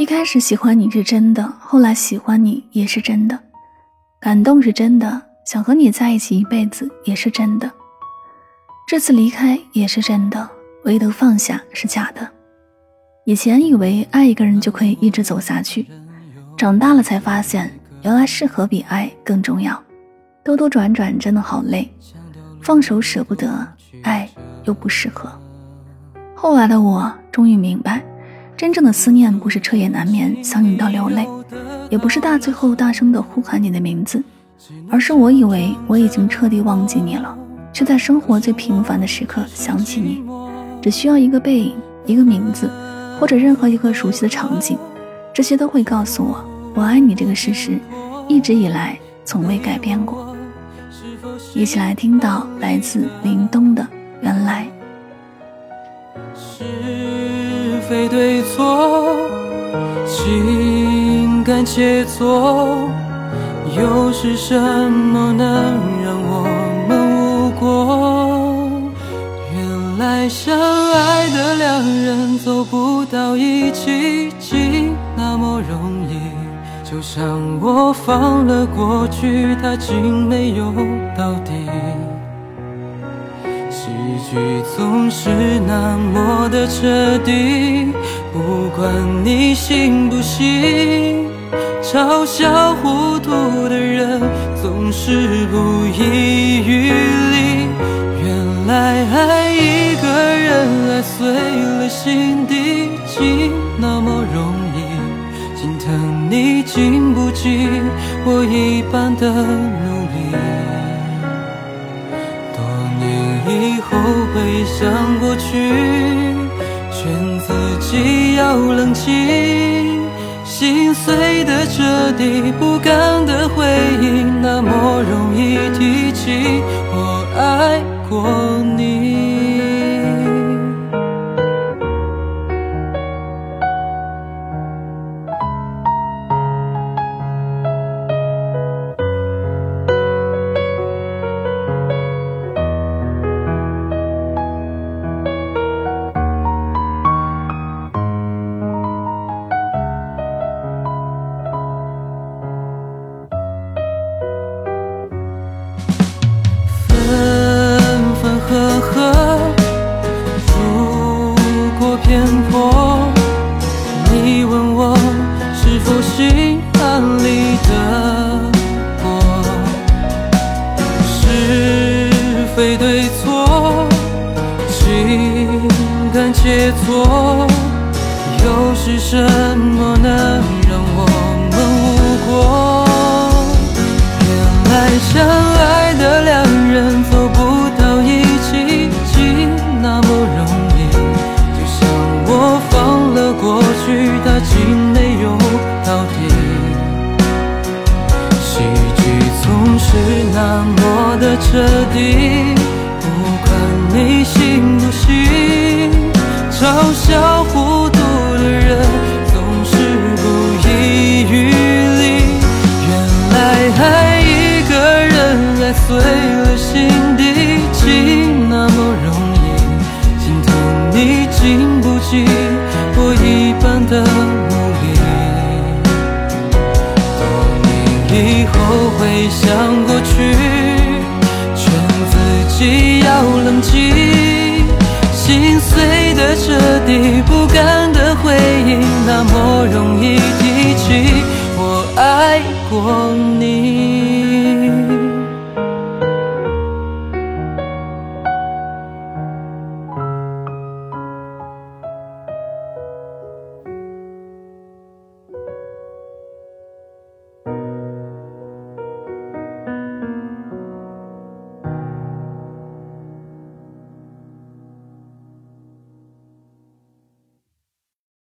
一开始喜欢你是真的，后来喜欢你也是真的，感动是真的，想和你在一起一辈子也是真的，这次离开也是真的，唯独放下是假的。以前以为爱一个人就可以一直走下去，长大了才发现，原来适合比爱更重要。兜兜转转真的好累，放手舍不得，爱又不适合。后来的我终于明白，真正的思念不是彻夜难眠想你到流泪，也不是大醉后大声的呼喊你的名字，而是我以为我已经彻底忘记你了，却在生活最平凡的时刻想起你。只需要一个背影，一个名字，或者任何一个熟悉的场景，这些都会告诉我，我爱你这个事实，一直以来从未改变过。一起来听到来自林东的原来是非对错情感切磋又是什么能让我们无果原来相爱的两人走不到一起竟那么容易就像我放了过去，它竟没有到底。喜剧总是那么的彻底，不管你信不信。嘲笑糊涂的人总是不遗余力。原来爱一个人，爱碎了心底，竟那么容易，心疼。你经不起我一般的努力。多年以回想过去，劝自己要冷静。心碎的彻底，不甘的回忆，心安理得过？是非对错，情感切磋，又是什么能让我们无果？原来相爱的两人走不到一起，竟那么容易。就像我放了过去它竟没有到底，是那么的彻底，不管你回想过去，劝自己要冷静。心碎的彻底，不甘的回忆，那么容易提起。我爱过你。